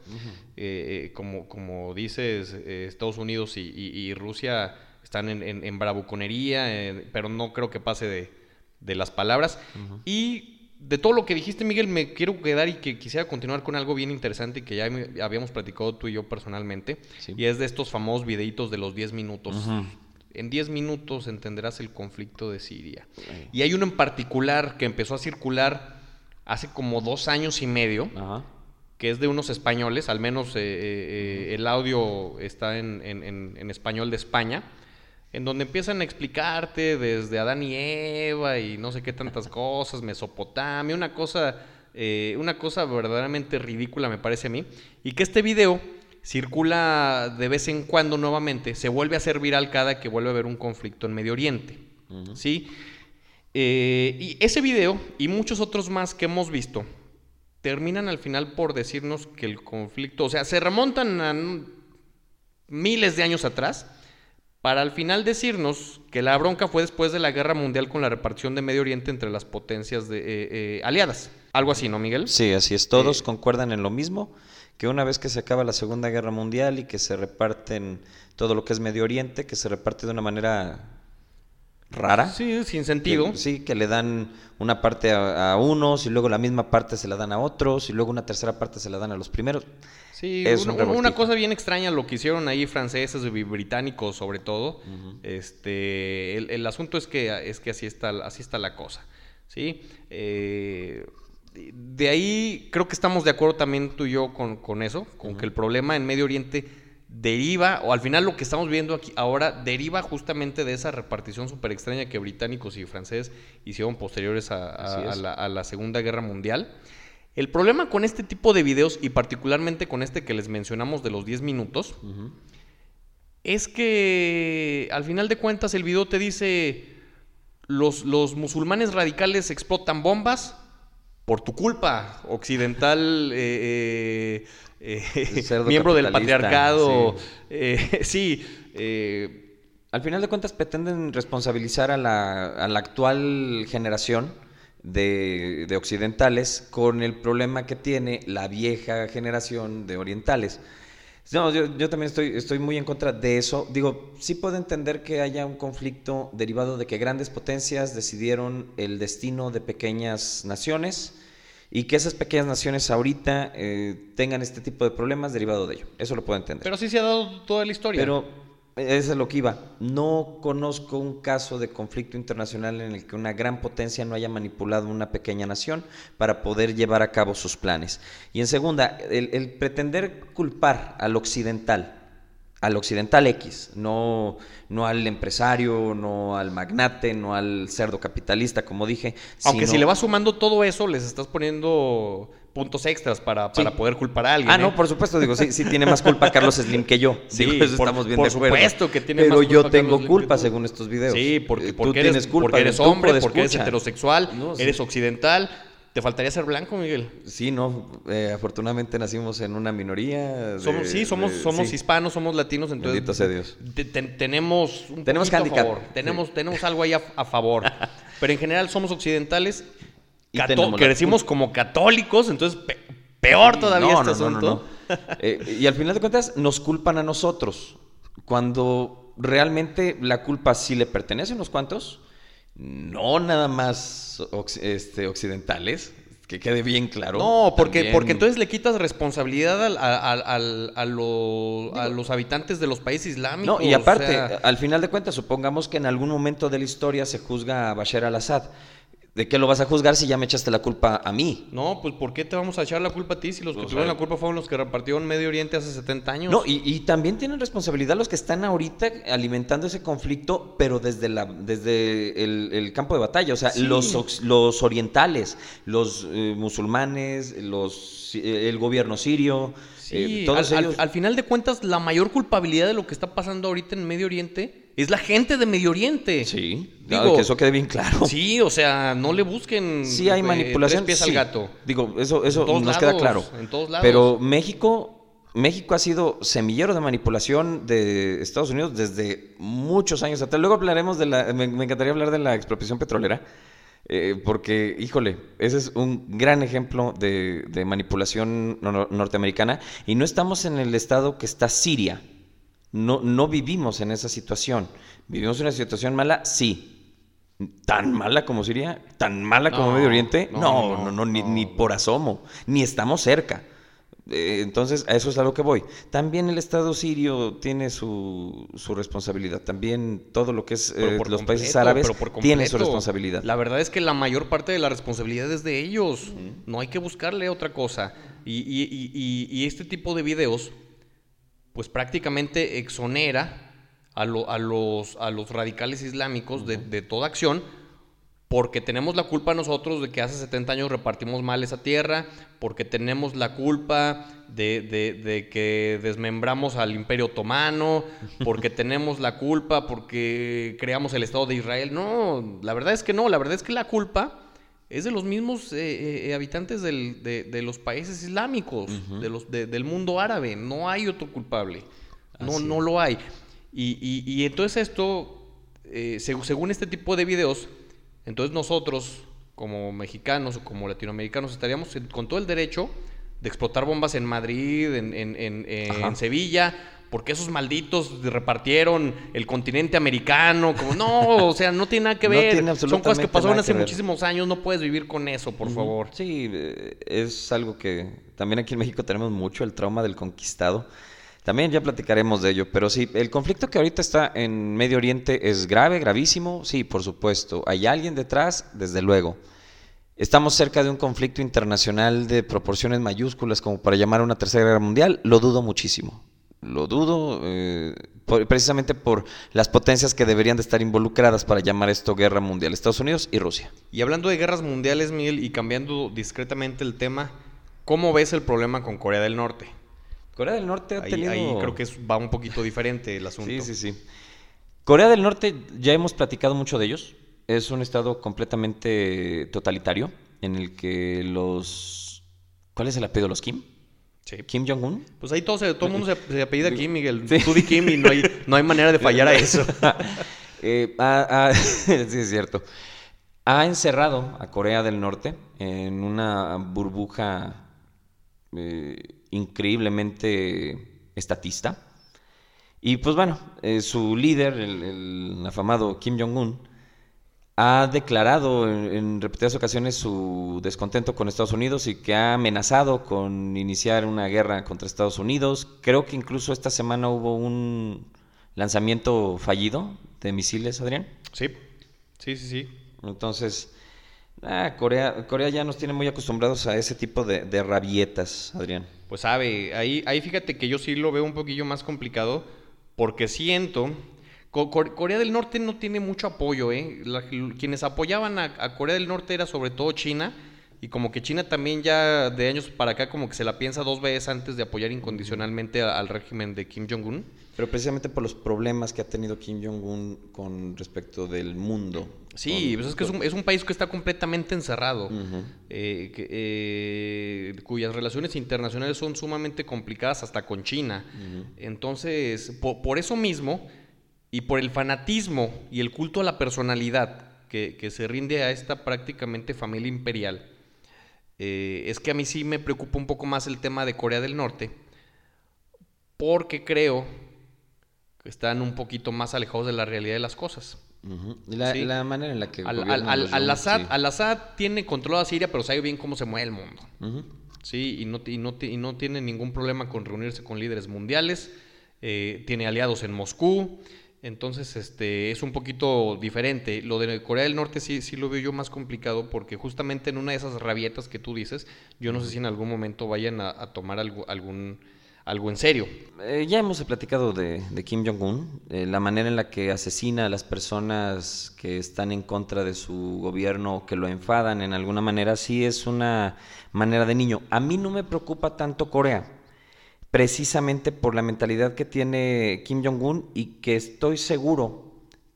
Eh, eh, como, como dices, Estados Unidos y, Rusia están en, bravuconería, pero no creo que pase de, las palabras. Y de todo lo que dijiste, Miguel, me quiero quedar y que quisiera continuar con algo bien interesante que ya habíamos platicado tú y yo personalmente. Y es de estos famosos videitos de los 10 minutos. En 10 minutos entenderás el conflicto de Siria. Y hay uno en particular que empezó a circular hace como dos años y medio, que es de unos españoles, al menos eh, eh, eh, el audio está en, español de España, en donde empiezan a explicarte desde Adán y Eva y no sé qué tantas cosas, Mesopotamia, una cosa, una cosa verdaderamente ridícula me parece a mí, y que este video circula de vez en cuando nuevamente, se vuelve a hacer viral cada que vuelve a haber un conflicto en Medio Oriente. ¿sí? Eh, y ese video y muchos otros más que hemos visto terminan al final por decirnos que el conflicto, o sea, se remontan a miles de años atrás para al final decirnos que la bronca fue después de la guerra mundial con la repartición de Medio Oriente entre las potencias de, eh, eh, aliadas. Algo así, ¿no, Miguel? Sí, así es. Todos concuerdan en lo mismo que una vez que se acaba la Segunda Guerra Mundial y que se reparten todo lo que es Medio Oriente, que se reparte de una manera rara. Sí, sin sentido. sí, que le dan una parte a, unos y luego la misma parte se la dan a otros y luego una tercera parte se la dan a los primeros. Sí, es una, cosa bien extraña lo que hicieron ahí franceses y británicos sobre todo. Este, el, asunto es que es que así está así está la cosa, sí. Eh, de ahí creo que estamos de acuerdo también tú y yo con, eso, con que el problema en Medio Oriente deriva, o al final lo que estamos viendo aquí ahora, deriva justamente de esa repartición súper extraña que británicos y franceses hicieron posteriores a, la, Segunda Guerra Mundial. El problema con este tipo de videos, y particularmente con este que les mencionamos de los 10 minutos, es que al final de cuentas el video te dice, los, los musulmanes radicales explotan bombas, por tu culpa, occidental, eh, eh, eh, miembro del patriarcado. Sí. Al final de cuentas pretenden responsabilizar a la, actual generación de, occidentales con el problema que tiene la vieja generación de orientales. No, yo, yo, también estoy, estoy muy en contra de eso. Digo, sí puedo entender que haya un conflicto derivado de que grandes potencias decidieron el destino de pequeñas naciones y que esas pequeñas naciones ahorita eh, tengan este tipo de problemas derivado de ello. Eso lo puedo entender. Pero sí se ha dado toda la historia. Pero eso es lo que iba. No conozco un caso de conflicto internacional en el que una gran potencia no haya manipulado una pequeña nación para poder llevar a cabo sus planes. Y en segunda, el pretender culpar al occidental al occidental X, no, no al empresario, no al magnate, no al cerdo capitalista, como dije. Aunque si le vas sumando todo eso, les estás poniendo puntos extras para, para poder culpar a alguien. Ah, no, ¿eh? por supuesto, digo, sí, sí tiene más culpa Carlos Slim que yo. Sí, estamos bien por supuesto que tiene Pero más culpa yo tengo culpa según estos videos. Sí, porque, eh, porque, eres, culpa, porque eres hombre, porque eres heterosexual, eres occidental ¿Te faltaría ser blanco, Miguel? Sí, no. Eh, afortunadamente nacimos en una minoría. somos, sí, somos, somos hispanos, somos latinos, entonces. Bendito sea Dios. tenemos un tenemos a favor. Tenemos, tenemos algo ahí a, favor. Pero en general somos occidentales Cató- la crecimos como católicos, entonces pe- peor todavía No, este no, asunto. no. Eh, y al final de cuentas nos culpan a nosotros, cuando realmente la culpa sí le pertenece a unos cuantos, no nada más este, occidentales, que quede bien claro. No, porque, También- porque entonces le quitas responsabilidad al- a, al- al- a lo- a los habitantes de los países islámicos. No, y aparte, o sea, al final de cuentas, supongamos que en algún momento de la historia se juzga a Bashar al-Assad. ¿De qué lo vas a juzgar si ya me echaste la culpa a mí? no, pues ¿por qué te vamos a echar la culpa a ti si los que O sea, tuvieron la culpa fueron los que repartieron Medio Oriente hace 70 años? No, y, y también tienen responsabilidad los que están ahorita alimentando ese conflicto, pero desde, la, desde el, el campo de batalla. O sea, Sí. los, los orientales, los eh, musulmanes, los, eh, el gobierno sirio, Sí, eh, todos al, al final de cuentas, la mayor culpabilidad de lo que está pasando ahorita en Medio Oriente es la gente de Medio Oriente. sí, Digo, claro, que eso quede bien claro. Sí, o sea, no le busquen Sí hay eh, manipulación. tres pies sí. al gato. Digo, eso, eso nos queda claro. en todos lados. Pero México, México ha sido semillero de manipulación de Estados Unidos desde muchos años atrás. Luego hablaremos de la, me, me encantaría hablar de la expropiación petrolera. eh, porque, híjole, ese es un gran ejemplo de, de manipulación nor- norteamericana. Y no estamos en el estado que está Siria. No, no vivimos en esa situación. ¿Vivimos en una situación mala? Sí. ¿Tan mala como Siria? ¿Tan mala como No, Medio Oriente? no, No, no, ni, por asomo. Ni estamos cerca. Eh, entonces, a eso es a lo que voy. También el Estado sirio tiene su, su responsabilidad. También todo lo que es eh, los países árabes tiene su responsabilidad. La verdad es que la mayor parte de la responsabilidad es de ellos. No hay que buscarle otra cosa. Y- y- y este tipo de videos, pues prácticamente exonera a, lo- a los, a los radicales islámicos de, de toda acción. Porque tenemos la culpa nosotros de que hace 70 años repartimos mal esa tierra, porque tenemos la culpa de, de- de que desmembramos al imperio otomano, porque tenemos la culpa porque creamos el Estado de Israel. No, la verdad es que no, la verdad es que la culpa es de los mismos eh, eh, habitantes del- de, de los países islámicos, de los, de- del mundo árabe. No hay otro culpable. No, Así no lo hay. Y, y- y entonces esto, eh, seg- según este tipo de videos, entonces nosotros, como mexicanos o como latinoamericanos, estaríamos con todo el derecho de explotar bombas en Madrid, en, en- en- en. Sevilla, porque esos malditos repartieron el continente americano. Como, no, o sea, no tiene nada que No ver. tiene Son cosas que pasaron hace que muchísimos años. No puedes vivir con eso, por favor. Sí, eh, es algo que también aquí en México tenemos mucho, el trauma del conquistado. También ya platicaremos de ello, pero sí, el conflicto que ahorita está en Medio Oriente es grave, gravísimo, sí, por supuesto. ¿Hay alguien detrás? Desde luego. ¿Estamos cerca de un conflicto internacional de proporciones mayúsculas como para llamar a una tercera guerra mundial? Lo dudo muchísimo. Lo dudo eh, por- precisamente por las potencias que deberían de estar involucradas para llamar esto guerra mundial, Estados Unidos y Rusia. Y hablando de guerras mundiales, Miguel, y cambiando discretamente el tema, ¿cómo ves el problema con Corea del Norte? Corea del Norte ha Ahí, tenido... ahí creo que va un poquito diferente el asunto. Sí, sí, sí. Corea del Norte, ya hemos platicado mucho de ellos. Es un estado completamente totalitario en el que los... ¿Cuál es el apellido de los Kim? Sí. Kim Jong-un. Pues ahí todo, se- todo el mundo se, se apellida Kim, Miguel. Sí. Tú di Kim y no hay, no hay manera de fallar a eso. Eh, sí, es cierto. Ha encerrado a Corea del Norte en una burbuja eh, increíblemente estatista. Y pues bueno, eh, su líder, el, el afamado Kim Jong-un, ha declarado en, en repetidas ocasiones su descontento con Estados Unidos y que ha amenazado con iniciar una guerra contra Estados Unidos. Creo que incluso esta semana hubo un lanzamiento fallido de misiles, Adrián. Sí, sí, sí, sí. Entonces, ah, Corea, Corea ya nos tiene muy acostumbrados a ese tipo de, de rabietas, Adrián. Pues sabe, ahí, ahí fíjate que yo sí lo veo un poquillo más complicado porque siento... Co- Cor- Corea del Norte no tiene mucho apoyo, ¿eh? La- quienes apoyaban a, a Corea del Norte era sobre todo China y como que China también ya de años para acá como que se la piensa dos veces antes de apoyar incondicionalmente a- al régimen de Kim Jong-un. Pero precisamente por los problemas que ha tenido Kim Jong-un con respecto del mundo. Sí, Con- pues es que es un, es un país que está completamente encerrado, eh, que, eh, cuyas relaciones internacionales son sumamente complicadas hasta con China. Entonces, po- por eso mismo y por el fanatismo y el culto a la personalidad que, que se rinde a esta prácticamente familia imperial, eh, es que a mí sí me preocupa un poco más el tema de Corea del Norte, porque creo que están un poquito más alejados de la realidad de las cosas. la, la, manera en la que... Al, al, al, Assad, al Assad tiene controlado a Siria, pero sabe bien cómo se mueve el mundo. Sí, y no, y, no, y no tiene ningún problema con reunirse con líderes mundiales. Eh, tiene aliados en Moscú. Entonces, este, es un poquito diferente. Lo de Corea del Norte sí, sí lo veo yo más complicado porque justamente en una de esas rabietas que tú dices, yo no sé si en algún momento vayan a, tomar algo, algún, algo en serio. Eh, ya hemos platicado de, Kim Jong-un, eh, la manera en la que asesina a las personas que están en contra de su gobierno, que lo enfadan en alguna manera, sí es una manera de niño. A mí no me preocupa tanto Corea precisamente por la mentalidad que tiene Kim Jong-un y que estoy seguro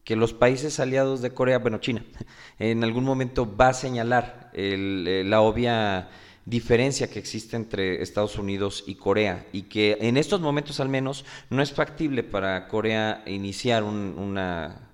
que los países aliados de Corea, bueno, China, en algún momento va a señalar eh, la obvia diferencia que existe entre Estados Unidos y Corea y que en estos momentos al menos no es factible para Corea iniciar una,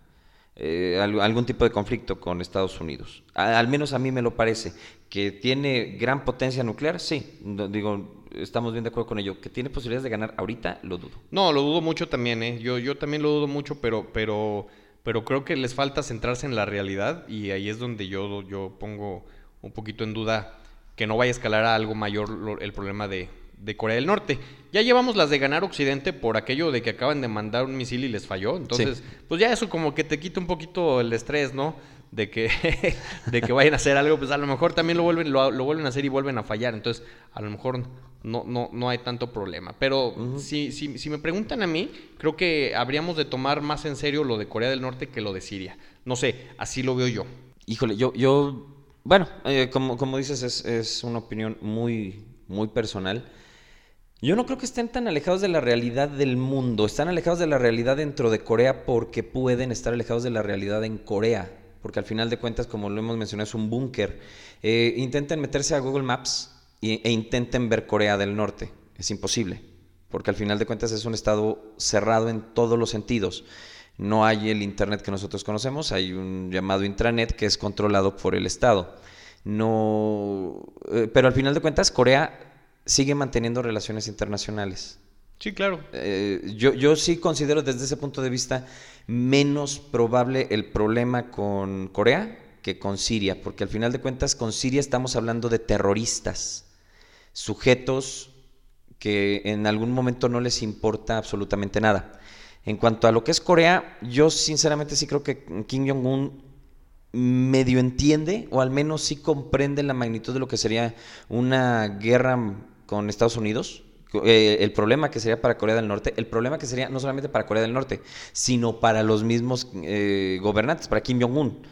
eh, algún tipo de conflicto con Estados Unidos. al menos a mí me lo parece. Que tiene gran potencia nuclear, sí. Digo, estamos bien de acuerdo con ello. Que tiene posibilidades de ganar ahorita, lo dudo. No, lo dudo mucho también, ¿eh? Yo, yo también lo dudo mucho, pero, pero, pero creo que les falta centrarse en la realidad y ahí es donde yo, yo pongo un poquito en duda que no vaya a escalar a algo mayor el problema de, de Corea del Norte. Ya llevamos las de ganar Occidente por aquello de que acaban de mandar un misil y les falló. Entonces, pues ya eso como que te quita un poquito el estrés, ¿no? De que, de que vayan a hacer algo, pues a lo mejor también lo vuelven, lo, vuelven a hacer y vuelven a fallar. Entonces, a lo mejor no, no, no hay tanto problema. Pero si, si, si, me preguntan a mí, creo que habríamos de tomar más en serio lo de Corea del Norte que lo de Siria. No sé, así lo veo yo. Híjole, yo, yo bueno, eh, como, como dices, es, es una opinión muy, muy personal. Yo no creo que estén tan alejados de la realidad del mundo. Están alejados de la realidad dentro de Corea porque pueden estar alejados de la realidad en Corea porque al final de cuentas, como lo hemos mencionado, es un búnker. Eh, intenten meterse a Google Maps e intenten ver Corea del Norte. Es imposible, porque al final de cuentas es un estado cerrado en todos los sentidos. No hay el Internet que nosotros conocemos, hay un llamado intranet que es controlado por el Estado. No, eh, pero al final de cuentas, Corea sigue manteniendo relaciones internacionales. Sí, claro. Eh, yo, yo sí considero desde ese punto de vista menos probable el problema con Corea que con Siria, porque al final de cuentas con Siria estamos hablando de terroristas, sujetos que en algún momento no les importa absolutamente nada. En cuanto a lo que es Corea, yo sinceramente sí creo que Kim Jong-un medio entiende, o al menos sí comprende la magnitud de lo que sería una guerra con Estados Unidos eh, el problema que sería para Corea del Norte, el problema que sería no solamente para Corea del Norte, sino para los mismos eh, gobernantes, para Kim Jong-un.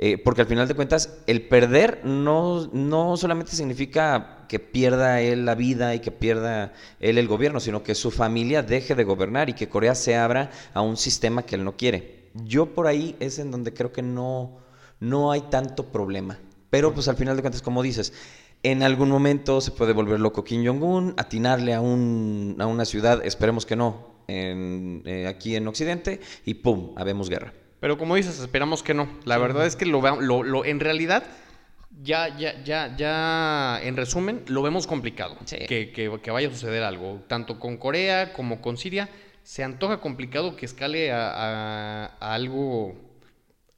Eh, porque al final de cuentas, el perder no, no solamente significa que pierda él la vida y que pierda él el gobierno, sino que su familia deje de gobernar y que Corea se abra a un sistema que él no quiere. Yo por ahí es en donde creo que no, no hay tanto problema. Pero pues al final de cuentas, como dices, en algún momento se puede volver loco Kim Jong-un, atinarle a, un, a una ciudad, esperemos que no, en, eh, aquí en Occidente, y ¡pum! Habemos guerra. Pero como dices, esperamos que no. La verdad es que lo, lo, lo en realidad, ya, ya, ya, ya, en resumen, lo vemos complicado. Que, que, vaya a suceder algo. Tanto con Corea como con Siria, se antoja complicado que escale a, algo,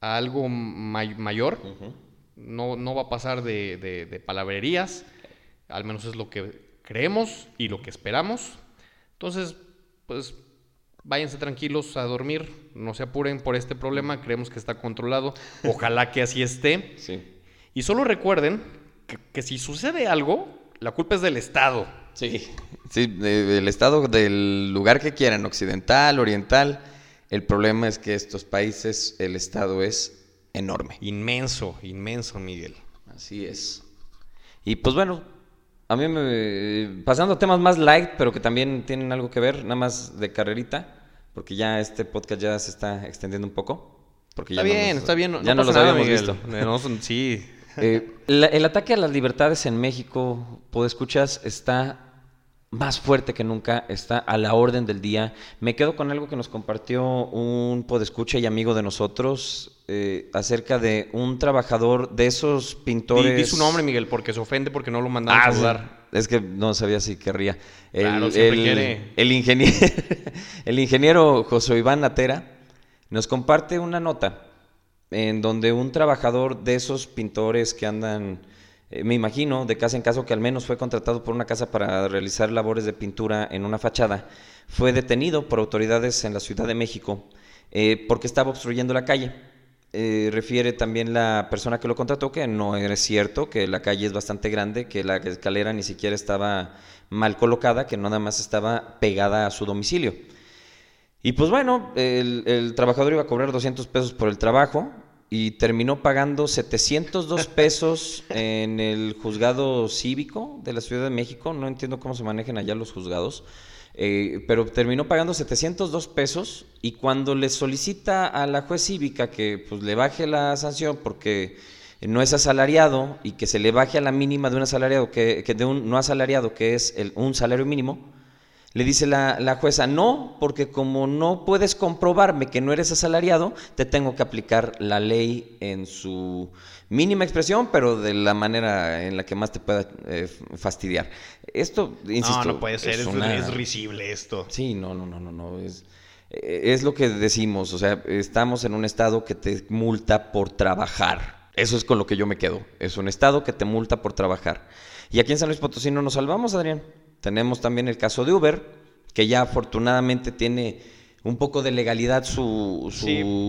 a algo mayor no, no va a pasar de, palabrerías, al menos es lo que creemos y lo que esperamos. Entonces, pues váyanse tranquilos a dormir, no se apuren por este problema, creemos que está controlado, ojalá que así esté. Y solo recuerden que, si sucede algo, la culpa es del Estado. Sí, sí, del Estado, del lugar que quieran, occidental, oriental. El problema es que estos países, el Estado es enorme. Inmenso, inmenso, Miguel. Así es. Y pues bueno, a mí me... Pasando a temas más light, pero que también tienen algo que ver, nada más de carrerita, porque ya este podcast ya se está extendiendo un poco. Porque está bien, está bien. ya no los habíamos visto. sí. Eh, el ataque a las libertades en México, escuchas, está más fuerte que nunca, está a la orden del día. Me quedo con algo que nos compartió un podescucha y amigo de nosotros eh, acerca de un trabajador de esos pintores. Di, su nombre, Miguel, porque se ofende porque no lo mandaron a ah, saludar. Es que no sabía si querría. El, claro, quiere. El ingeniero, el ingeniero José Iván Natera nos comparte una nota en donde un trabajador de esos pintores que andan eh, me imagino, de casa en caso, que al menos fue contratado por una casa para realizar labores de pintura en una fachada, fue detenido por autoridades en la Ciudad de México eh, porque estaba obstruyendo la calle. Eh, refiere también la persona que lo contrató que no es cierto, que la calle es bastante grande, que la escalera ni siquiera estaba mal colocada, que nada más estaba pegada a su domicilio. Y pues bueno, el, el trabajador iba a cobrar 200 pesos por el trabajo, y terminó pagando 702 pesos en el juzgado cívico de la Ciudad de México. No entiendo cómo se manejan allá los juzgados. Eh, pero terminó pagando 702 pesos y cuando le solicita a la juez cívica que pues, le baje la sanción porque no es asalariado y que se le baje a la mínima de un asalariado, que, de un no asalariado, que es el, un salario mínimo, le dice la, jueza, no, porque como no puedes comprobarme que no eres asalariado, te tengo que aplicar la ley en su mínima expresión, pero de la manera en la que más te pueda eh, fastidiar. Esto, insisto... No, no puede ser, es, risible esto. Sí, no, no, no, no, no, es, eh, es lo que decimos, o sea, estamos en un estado que te multa por trabajar. Eso es con lo que yo me quedo, es un estado que te multa por trabajar. Y aquí en San Luis Potosí no nos salvamos, Adrián. Tenemos también el caso de Uber, que ya afortunadamente tiene un poco de legalidad su,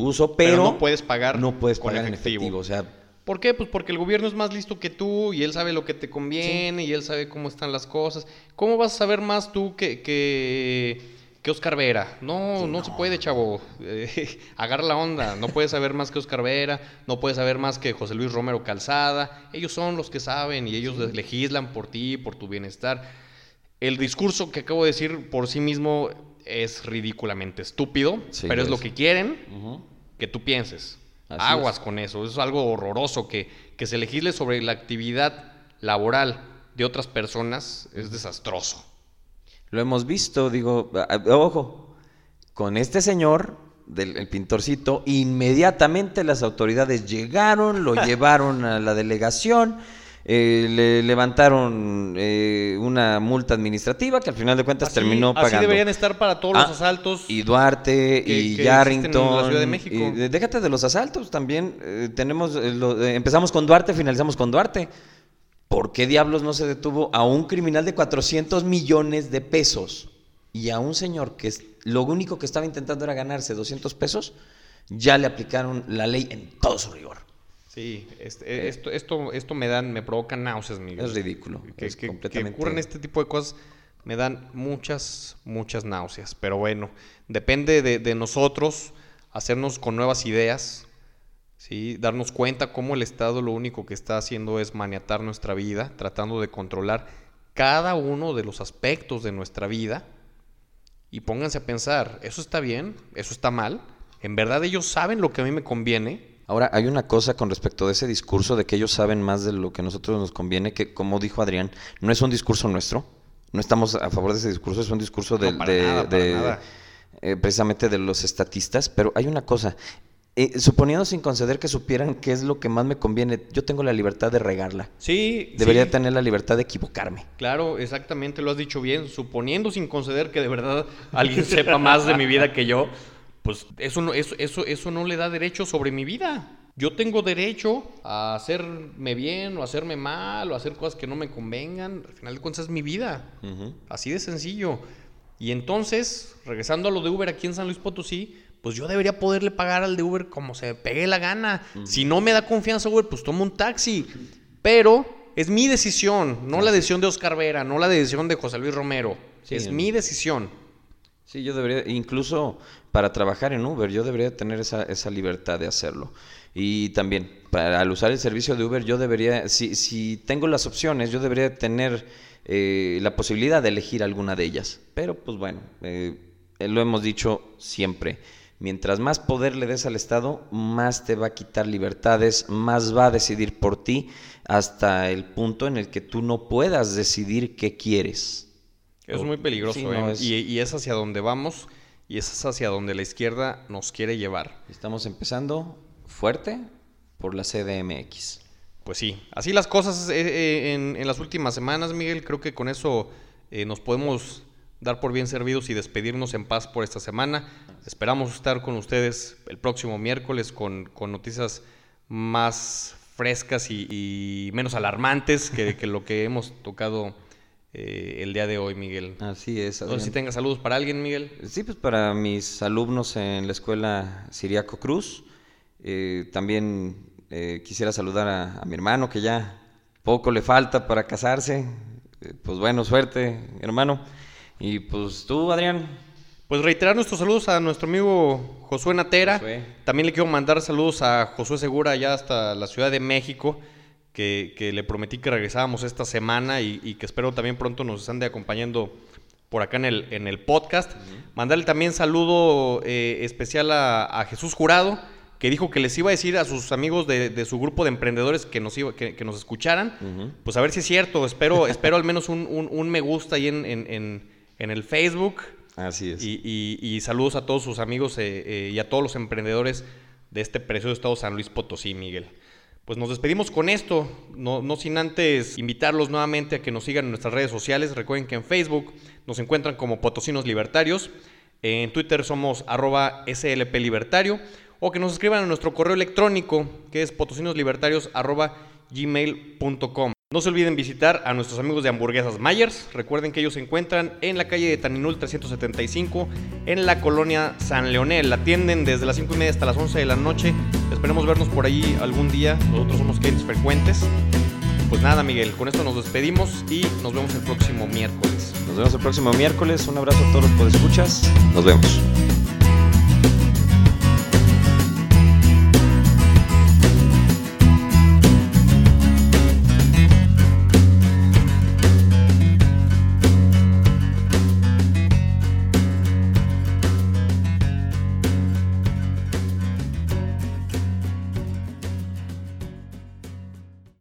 uso, pero, no puedes pagar, no puedes pagar en efectivo. O sea, ¿Por qué? Pues porque el gobierno es más listo que tú y él sabe lo que te conviene y él sabe cómo están las cosas. ¿Cómo vas a saber más tú que, que, que Oscar Vera? No, no, se puede, chavo. agarra la onda. No puedes saber más que Oscar Vera, no puedes saber más que José Luis Romero Calzada. Ellos son los que saben y ellos legislan por ti, por tu bienestar el discurso que acabo de decir por sí mismo es ridículamente estúpido, pero es lo que quieren que tú pienses. Aguas con eso, es algo horroroso que, que se legisle sobre la actividad laboral de otras personas. Es desastroso. Lo hemos visto, digo, ojo, con este señor del pintorcito, inmediatamente las autoridades llegaron, lo llevaron a la delegación eh, le levantaron eh, una multa administrativa que al final de cuentas terminó pagando. Así deberían estar para todos los ah, asaltos. Y Duarte y Yarrington. de México. déjate de los asaltos también. Eh, tenemos empezamos con Duarte, finalizamos con Duarte. ¿Por qué diablos no se detuvo a un criminal de 400 millones de pesos y a un señor que lo único que estaba intentando era ganarse 200 pesos? Ya le aplicaron la ley en todo su rigor. Sí, este, esto, esto, esto me dan, me provoca náuseas, Miguel. Es ridículo. Que, es completamente... ocurren este tipo de cosas me dan muchas, muchas náuseas. Pero bueno, depende de, nosotros hacernos con nuevas ideas, ¿sí? darnos cuenta cómo el Estado lo único que está haciendo es maniatar nuestra vida, tratando de controlar cada uno de los aspectos de nuestra vida. Y pónganse a pensar, ¿eso está bien? ¿Eso está mal? ¿En verdad ellos saben lo que a mí me conviene? Ahora, hay una cosa con respecto de ese discurso de que ellos saben más de lo que a nosotros nos conviene, que como dijo Adrián, no es un discurso nuestro, no estamos a favor de ese discurso, es un discurso de, eh, precisamente de los estatistas, pero hay una cosa, eh, suponiendo sin conceder que supieran qué es lo que más me conviene, yo tengo la libertad de regarla. Sí. Debería tener la libertad de equivocarme. Claro, exactamente, lo has dicho bien. Suponiendo sin conceder que de verdad alguien sepa más de mi vida que yo, pues eso no, eso, eso, eso no le da derecho sobre mi vida. Yo tengo derecho a hacerme bien o hacerme mal o hacer cosas que no me convengan. Al final de cuentas es mi vida. Así de sencillo. Y entonces, regresando a lo de Uber aquí en San Luis Potosí, pues yo debería poderle pagar al de Uber como se me pegue la gana. Si no me da confianza Uber, pues tomo un taxi. Pero es mi decisión, no la decisión de Oscar Vera, no la decisión de José Luis Romero. es mi decisión. Sí, yo debería, incluso para trabajar en Uber, yo debería tener esa, esa libertad de hacerlo. Y también, para, al usar el servicio de Uber, yo debería, si, si tengo las opciones, yo debería tener eh, la posibilidad de elegir alguna de ellas. Pero, pues bueno, eh, lo hemos dicho siempre. Mientras más poder le des al Estado, más te va a quitar libertades, más va a decidir por ti, hasta el punto en el que tú no puedas decidir qué quieres. Es muy peligroso, Sí, ¿eh? es- y, y es hacia donde vamos y es hacia donde la izquierda nos quiere llevar. Estamos empezando fuerte por la CDMX. Pues sí, así las cosas eh, eh, en, en las últimas semanas, Miguel. Creo que con eso eh, nos podemos dar por bien servidos y despedirnos en paz por esta semana. Esperamos estar con ustedes el próximo miércoles con, con noticias más frescas y, y menos alarmantes que, que lo que hemos tocado eh, el día de hoy, Miguel. Así es. No sé si tengas saludos para alguien, Miguel. Sí, pues para mis alumnos en la escuela Siriaco Cruz. Eh, también eh, quisiera saludar a, a mi hermano que ya poco le falta para casarse. Eh, pues bueno, suerte, hermano. Y pues tú, Adrián. Pues reiterar nuestros saludos a nuestro amigo Josué Natera. Josué. También le quiero mandar saludos a Josué Segura allá hasta la Ciudad de México, que, que le prometí que regresábamos esta semana y, y que espero también pronto nos ande acompañando por acá en el, en el podcast. Mandarle también saludo eh, especial a, a Jesús Jurado, que dijo que les iba a decir a sus amigos de, de su grupo de emprendedores que nos, iba, que, que nos escucharan. Pues a ver si es cierto. Espero, espero al menos un, un- un me gusta ahí en, en- en- en el Facebook. Así es. Y, y- y saludos a todos sus amigos eh, eh, y a todos los emprendedores de este precioso estado San Luis Potosí, Miguel. Pues nos despedimos con esto, no, sin antes invitarlos nuevamente a que nos sigan en nuestras redes sociales. Recuerden que en Facebook nos encuentran como Potosinos Libertarios, en Twitter somos arroba SLP Libertario, o que nos escriban a nuestro correo electrónico que es potosinoslibertarios arroba gmail.com. No se olviden visitar a nuestros amigos de Hamburguesas Myers. Recuerden que ellos se encuentran en la calle de Taninul 375, en la colonia San Leonel. Atienden desde las 5 y media hasta las 11 de la noche. Esperemos vernos por ahí algún día. Nosotros somos clientes frecuentes. Pues nada, Miguel, con esto nos despedimos y nos vemos el próximo miércoles. Nos vemos el próximo miércoles. Un abrazo a todos los podescuchas. Nos vemos.